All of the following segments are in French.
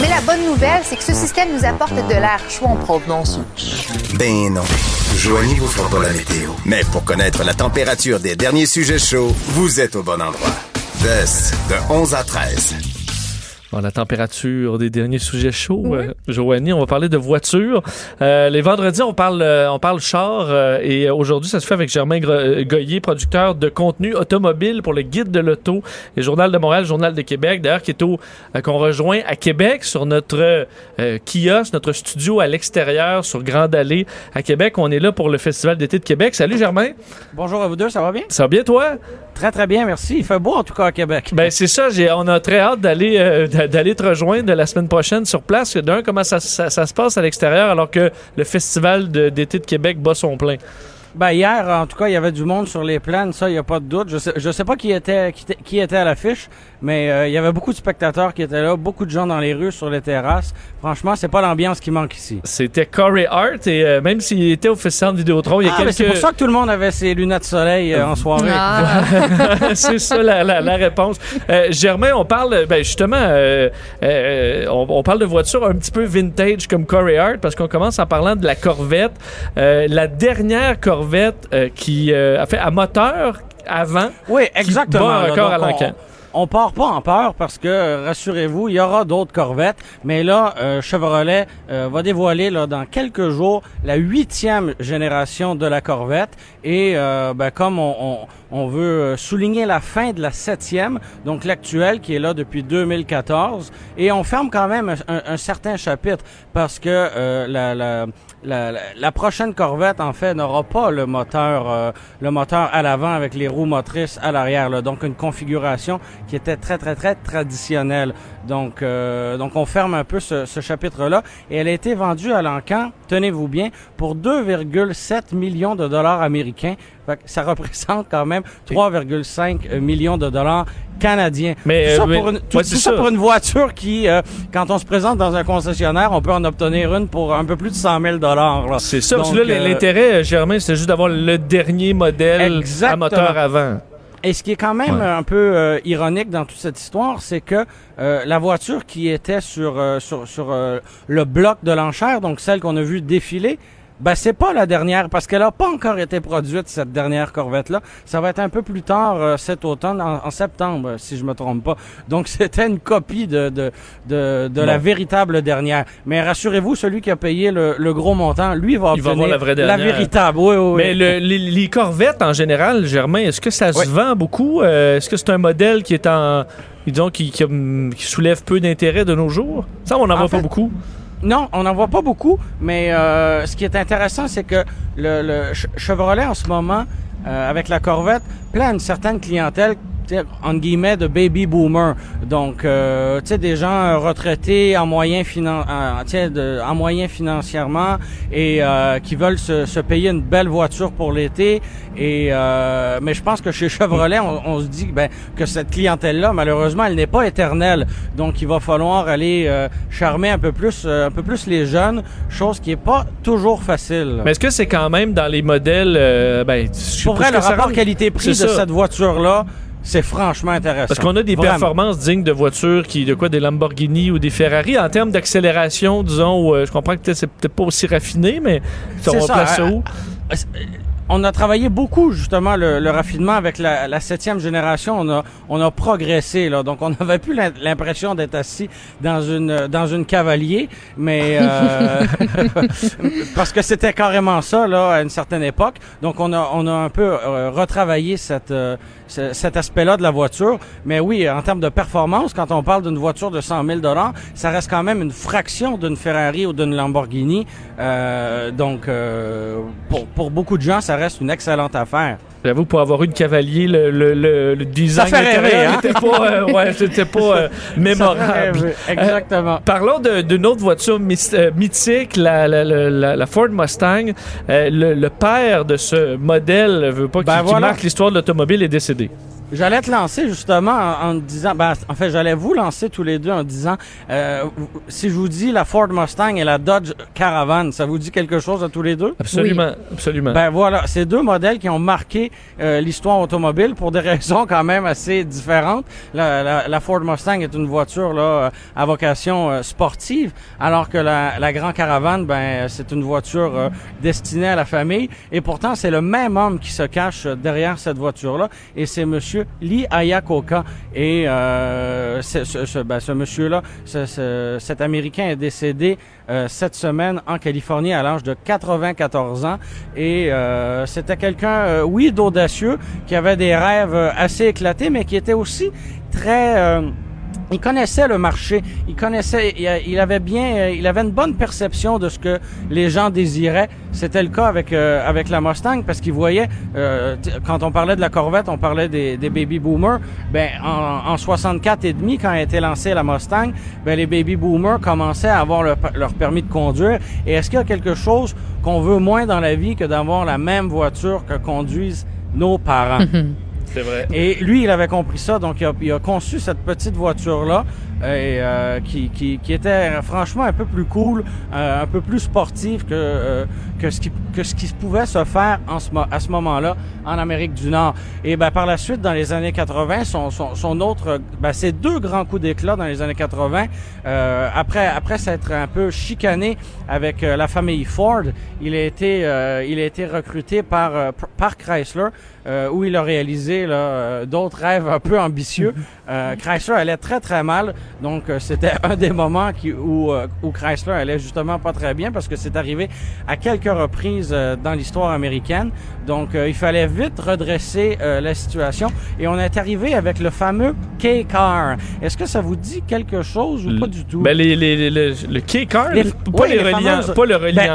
Mais la bonne nouvelle, c'est que ce système nous apporte de l'air chaud en provenance. Ben non. Joignez vous fera pas la météo. Mais pour connaître la température des derniers sujets chauds, vous êtes au bon endroit. De, de 11 à 13. Bon, la température des derniers sujets chauds. Euh, Joanie, on va parler de voitures. Euh, les vendredis, on parle, euh, on parle char. euh, et aujourd'hui, ça se fait avec Germain Gre- euh, Goyer, producteur de contenu automobile pour le Guide de l'Auto et Journal de Montréal, Journal de Québec. D'ailleurs, qui est au, euh, qu'on rejoint à Québec sur notre euh, kiosque, notre studio à l'extérieur sur Grande Allée à Québec. On est là pour le Festival d'été de Québec. Salut Germain. Bonjour à vous deux, ça va bien? Ça va bien toi? Très très bien, merci. Il fait beau en tout cas à Québec. Ben c'est ça, on a très hâte d'aller euh, d'a- d'aller te rejoindre la semaine prochaine sur place. D'un, comment ça, ça- se passe à l'extérieur alors que le festival d'été de Québec bat son plein? Ben hier, en tout cas, il y avait du monde sur les plaines, ça, il n'y a pas de doute. Je sais, je sais pas qui était, qui, qui était à l'affiche, mais euh, il y avait beaucoup de spectateurs qui étaient là, beaucoup de gens dans les rues, sur les terrasses. Franchement, c'est pas l'ambiance qui manque ici. C'était Corey Hart et euh, même s'il était au festival de Vidéotron, il y a Ah, mais quelques... c'est pour ça que tout le monde avait ses lunettes de soleil euh, en soirée. Ah. c'est ça la, la- la réponse. Euh, Germain, on parle, ben justement, euh, euh, on, on parle de voitures un petit peu vintage comme Corey Hart parce qu'on commence en parlant de la Corvette, Euh, la dernière Corvette euh, qui euh, a fait à moteur avant. Oui, qui exactement. bat un là. record à l'encan. On, part pas en peur parce que, euh, rassurez-vous, il y aura d'autres Corvettes. Mais là, euh, Chevrolet euh, va dévoiler là, dans quelques jours la huitième génération de la Corvette. Et ben, comme on, veut souligner la fin de la septième, donc l'actuelle qui est là depuis 2014, et on ferme quand même un, certain chapitre parce que la, prochaine Corvette en fait n'aura pas le moteur le moteur à l'avant avec les roues motrices à l'arrière donc une configuration qui était très très très traditionnelle donc euh, donc on ferme un peu ce, ce chapitre là et elle a été vendue à l'encan tenez-vous bien pour 2,7 millions de dollars américains Fait que ça représente quand même 3,5 millions de dollars canadiens Mais, tout ça, euh, mais- pour une, tout- ouais, tout c'est ça ça. pour une voiture qui, euh, quand on se présente dans un concessionnaire, on peut en obtenir une pour un peu plus de 100 000 dollars. C'est ça. parce que Donc, là, euh, l'intérêt, euh, Germain, c'était juste d'avoir le dernier modèle Exactement. à moteur avant. Et ce qui est quand même Ouais. un peu euh, ironique dans toute cette histoire, c'est que euh, la voiture qui était sur euh, sur, sur euh, le bloc de l'enchère, donc celle qu'on a vue défiler, ben c'est pas la dernière parce qu'elle a pas encore été produite cette dernière Corvette là. Ça va être un peu plus tard euh, cet automne, en, en septembre, si je me trompe pas. Donc c'était une copie de de de, de la véritable dernière. Mais rassurez-vous, celui qui a payé le, le gros montant, lui va Il va avoir la vraie dernière. véritable. Oui, oui, oui. Mais le- les, les Corvettes, en général, Germain, est-ce que ça se vend beaucoup? Euh, est-ce que c'est un modèle qui est en... Disons, qui, qui, hum, qui soulève peu d'intérêt de nos jours? Ça, on n'en En voit pas fait, beaucoup. Non, on n'en voit pas beaucoup, mais euh, ce qui est intéressant, c'est que le, le Ch- Chevrolet en ce moment, euh, avec la Corvette, plaît à une certaine clientèle, entre guillemets, de baby boomer. Donc, euh, tu sais, des gens euh, retraités en moyen, finan en, de- en moyen financièrement et euh, qui veulent se, se payer une belle voiture pour l'été. Et euh, mais je pense que chez Chevrolet, on, on se dit ben, que cette clientèle-là, malheureusement, elle n'est pas éternelle. Donc, il va falloir aller euh, charmer un peu plus, euh, un peu plus les jeunes, chose qui est pas toujours facile. Mais est-ce que c'est quand même dans les modèles... euh, ben, je Pour vrai, le rapport qualité-prix de cette voiture-là, c'est franchement intéressant. Parce qu'on a des Vraiment. performances dignes de voitures qui, de quoi, des Lamborghini ou des Ferrari. En termes d'accélération, disons, euh, je comprends que c'est peut-être pas aussi raffiné, mais on place ça où? On a travaillé beaucoup justement le, le raffinement avec la, la septième génération. On a on a progressé là, donc on n'avait plus l'im- l'impression d'être assis dans une dans une cavalier, mais euh, parce que c'était carrément ça là à une certaine époque. Donc on a on a un peu euh, retravaillé cette euh, cet aspect-là de la voiture. Mais oui, en termes de performance, quand on parle d'une voiture de 100 000 dollars, ça reste quand même une fraction d'une Ferrari ou d'une Lamborghini. Euh, donc euh, pour pour beaucoup de gens, ça reste une excellente affaire. J'avoue, pour avoir une cavalier, le, le, le, le design Ça fait rêver, intérieur hein? n'était pas, euh, ouais, c'était pas euh, mémorable. Exactement. Parlons de- d'une autre voiture euh, mythique, la, la- la- la- la Ford Mustang. Euh, le, père de ce modèle veut pas qu'il Ben voilà. marque l'histoire de l'automobile est décédé. J'allais te lancer justement en, en disant, ben, en fait, j'allais vous lancer tous les deux en disant, euh, si je vous dis la Ford Mustang et la Dodge Caravan, ça vous dit quelque chose à tous les deux? Absolument, absolument. Ben voilà, c'est deux modèles qui ont marqué euh, l'histoire automobile pour des raisons quand même assez différentes. La, la, la Ford Mustang est une voiture là euh, à vocation euh, sportive, alors que la, la Grand Caravan, ben c'est une voiture euh, destinée à la famille. Et pourtant, c'est le même homme qui se cache derrière cette voiture-là, et c'est Monsieur Lee Iacocca. Et euh, ce, ben, monsieur-là, ce- ce- cet Américain est décédé euh, cette semaine en Californie à l'âge de 94 ans. Et euh, c'était quelqu'un, euh, oui, d'audacieux, qui avait des rêves assez éclatés, mais qui était aussi très... il connaissait le marché, il connaissait, il avait bien, il avait une bonne perception de ce que les gens désiraient. C'était le cas avec euh, avec la Mustang parce qu'il voyait, euh, quand on parlait de la Corvette, on parlait des, des baby boomers. Ben en, en 64 et demi, quand a été lancée la Mustang, ben les baby boomers commençaient à avoir leur, leur permis de conduire. Et est-ce qu'il y a quelque chose qu'on veut moins dans la vie que d'avoir la même voiture que conduisent nos parents? C'est vrai. Et lui, il avait compris ça, donc il a, il a conçu cette petite voiture-là, et, euh, qui, qui, qui était franchement un peu plus cool, euh, un peu plus sportive que, euh, que, ce qui, que ce qui pouvait se faire en ce, à ce moment-là en Amérique du Nord. Et ben, par la suite, dans les années 80, son, son, son autre, ben, ses deux grands coups d'éclat dans les années 80, euh, après, après s'être un peu chicané avec euh, la famille Ford, il a été, euh, il a été recruté par, par Chrysler, où il a réalisé d'autres rêves un peu ambitieux. Chrysler allait très très mal, donc euh, c'était un des moments qui, où, euh, où Chrysler allait justement pas très bien parce que c'est arrivé à quelques reprises euh, dans l'histoire américaine. Donc il fallait vite redresser la situation et on est arrivé avec le fameux K-Car. Est-ce que ça vous dit quelque chose ou pas du tout? Ben, les, les, les- le, le key car, Les- pas, oui, les les reliants, fameuses- pas le reliant Ben.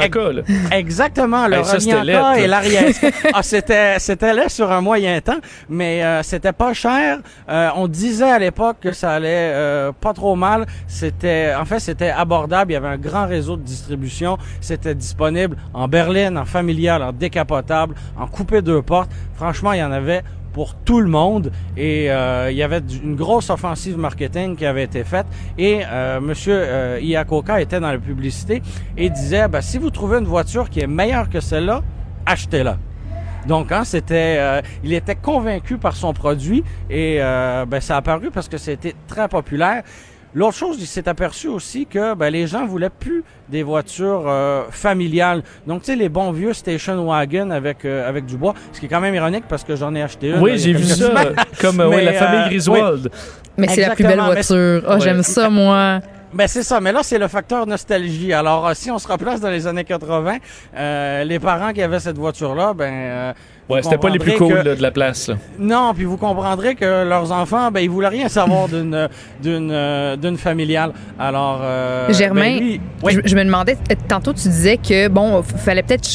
Exactement, le Hey, reliant et l'arrière. ah, c'était, c'était là sur un moyen temps, mais euh, c'était pas cher. Euh, on disait à l'époque que ça allait euh, pas trop mal. C'était, en fait, c'était abordable. Il y avait un grand réseau de distribution. C'était disponible en berline, en familial, en décapotable, en coupé deux portes. Franchement, il y en avait pour tout le monde et euh, il y avait une grosse offensive marketing qui avait été faite et euh, monsieur euh, Iacocca était dans la publicité et disait ben, si vous trouvez une voiture qui est meilleure que celle-là achetez-la donc, hein, c'était, euh, il était convaincu par son produit et euh, ben, ça a apparu parce que c'était très populaire. L'autre chose, il s'est aperçu aussi que ben, les gens voulaient plus des voitures euh, familiales. Donc, tu sais, les bons vieux station wagon avec euh, avec du bois, ce qui est quand même ironique parce que j'en ai acheté une. Oui, j'ai vu ça. semaines. Comme euh, ouais, la famille Griswold. Mais c'est la plus belle voiture. Oh, Ouais. j'aime ça, moi. Ben c'est ça, mais là c'est le facteur nostalgie. Alors euh, si on se replace dans les années 80, euh, les parents qui avaient cette voiture-là, ben euh, Ouais, c'était pas les plus cool que- là, de la place. Là. Non, puis vous comprendrez que leurs enfants, ben ils voulaient rien savoir d'une d'une euh, d'une familiale. Alors euh, Germain, ben, lui- oui. Je, je me demandais, tantôt tu disais que bon, fallait peut-être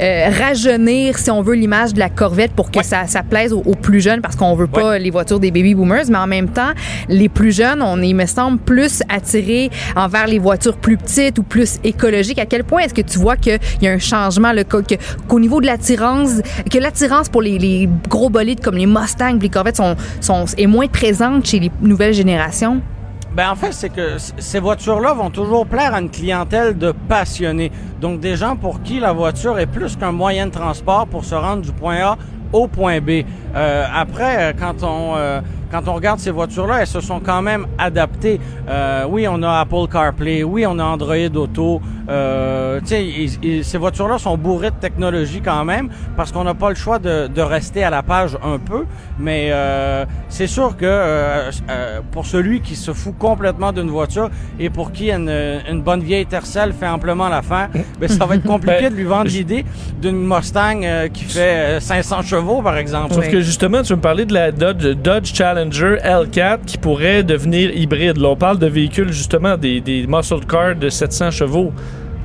euh, rajeunir, si on veut, l'image de la Corvette pour que Ouais. ça, ça plaise aux, aux plus jeunes, parce qu'on veut pas les voitures des baby boomers, mais en même temps, les plus jeunes, on est, il me semble, plus attirés envers les voitures plus petites ou plus écologiques. À quel point est-ce que tu vois qu'il y a un changement, qu'au niveau de l'attirance, que l'attirance pour les, gros bolides comme les Mustangs, les Corvettes sont, sont est moins présente chez les nouvelles générations? Ben en fait, c'est que ces voitures-là vont toujours plaire à une clientèle de passionnés. Donc des gens pour qui la voiture est plus qu'un moyen de transport pour se rendre du point A au point B. Euh, après, euh, quand on euh, quand on regarde ces voitures-là, elles se sont quand même adaptées. Oui, on a Apple CarPlay, oui, on a Android Auto. Euh, ils- ils- ces voitures-là sont bourrées de technologie quand même parce qu'on n'a pas le choix de, de rester à la page un peu. Mais euh, c'est sûr que euh, euh, pour celui qui se fout complètement d'une voiture et pour qui une, une bonne vieille Tercel fait amplement l'affaire, ben, ça va être compliqué Ben, de lui vendre l'idée d'une Mustang qui fait euh, 500 chevaux, par exemple. Sauf que justement, tu veux me parler de la Dodge, Dodge Challenger L4 qui pourrait devenir hybride. Là, on parle de véhicules justement des, des muscle cars de 700 chevaux.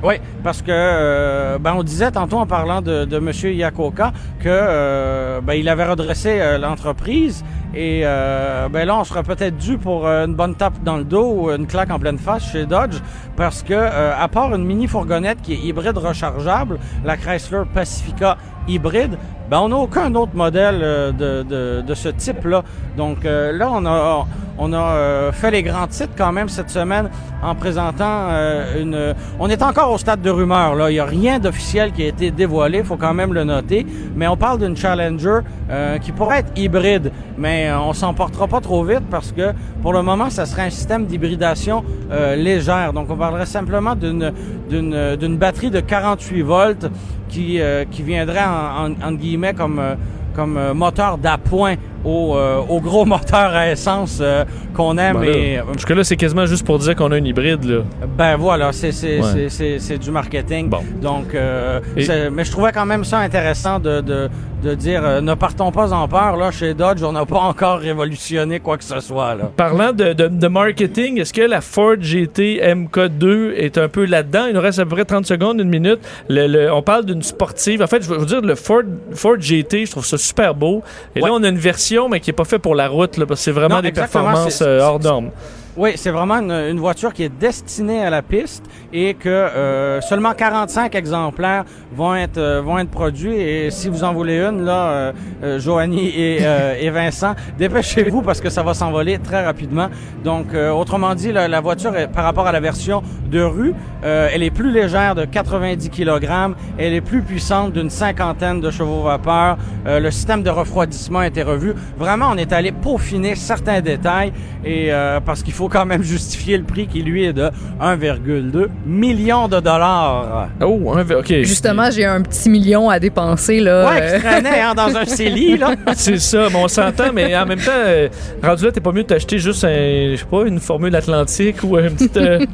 Oui, parce que euh, ben on disait tantôt en parlant de, de Monsieur Yakoka que euh, ben il avait redressé euh, l'entreprise et ben là on serait peut-être dû pour une bonne tape dans le dos ou une claque en pleine face chez Dodge parce que à part une mini fourgonnette qui est hybride rechargeable, la Chrysler Pacifica hybride, ben on n'a aucun autre modèle euh, de, de, ce type-là. Donc euh, là, on a, on a euh, fait les grands titres quand même cette semaine en présentant une... On est encore au stade de rumeur. Là. Il n'y a rien d'officiel qui a été dévoilé, faut quand même le noter. Mais on parle d'une Challenger qui pourrait être hybride, mais on s'en portera pas trop vite parce que pour le moment, ça serait un système d'hybridation légère. Donc on parlerait simplement d'une batterie de 48 volts qui, euh, qui viendrait en, en, guillemets comme, euh, comme euh, moteur d'appoint au, au, gros moteur à essence qu'on aime. Ben et, jusque là, c'est quasiment juste pour dire qu'on a une hybride. Là. Ben voilà, c'est c'est du marketing. Bon. Donc, mais je trouvais quand même ça intéressant de, de, de dire euh, ne partons pas en peur. Là, chez Dodge, on n'a pas encore révolutionné quoi que ce soit. Là. Parlant de, de, marketing, est-ce que la Ford GT MK2 est un peu là-dedans? Il nous reste à peu près 30 secondes, une minute. Le, on parle d'une sportive. En fait, je veux dire, le Ford, Ford GT, je trouve ça super beau. Et là, on a une version, mais qui n'est pas faite pour la route. Là, parce que c'est vraiment des performances euh, hors normes. Oui, c'est vraiment une, voiture qui est destinée à la piste et que euh, seulement 45 exemplaires vont être euh, vont être produits. Et si vous en voulez une, là, euh, euh Joanie et, et, Vincent, dépêchez-vous parce que ça va s'envoler très rapidement. Donc, autrement dit, la, la voiture, par rapport à la version de rue, elle est plus légère de 90 kg, elle est plus puissante d'une cinquantaine de chevaux vapeur. le système de refroidissement a été revu. Vraiment, on est allé peaufiner certains détails et parce qu'il faut quand même justifier le prix qui, lui, est de 1,2 million de dollars. Oh, OK. Justement, j'ai un petit million à dépenser, là. Ouais, qui traînait hein, dans un CELI, là. C'est ça, mais on s'entend, mais en même temps, euh, rendu là, t'es pas mieux de t'acheter juste un, je sais pas, une formule atlantique ou un petit... Euh,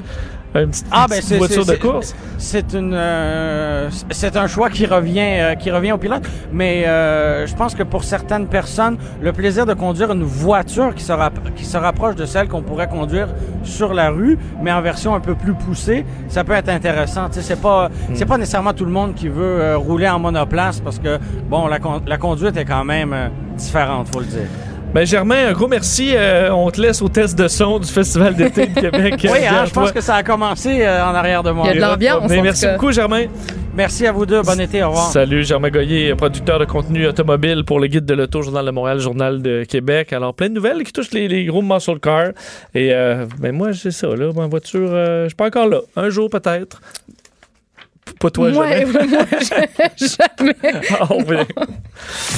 ah, ben c'est, voiture de course. C'est une, euh, c'est un choix qui revient, euh, qui revient au pilote. Mais euh, je pense que pour certaines personnes, le plaisir de conduire une voiture qui se, qui se rapproche de celle qu'on pourrait conduire sur la rue, mais en version un peu plus poussée, ça peut être intéressant. Tu sais, c'est pas, hmm. c'est pas nécessairement tout le monde qui veut rouler en monoplace parce que bon, la, la conduite est quand même différente, faut le dire. Ben Germain, un gros merci. Euh, on te laisse au test de son du Festival d'été de Québec. oui, hein, je pense que ça a commencé euh, en arrière de moi. Il y a de l'ambiance. Ben, merci beaucoup, Germain. Merci à vous deux. Bon été. Au revoir. Salut, Germain Goyer, producteur de contenu automobile pour le Guide de l'Auto, Journal de Montréal, Journal de Québec. Alors, plein de nouvelles qui touchent les, gros muscle cars. Et euh, ben moi, j'ai ça, là. Ma voiture, je suis pas encore là. Un jour, peut-être. Pas toi, jamais. moi, jamais. Ah,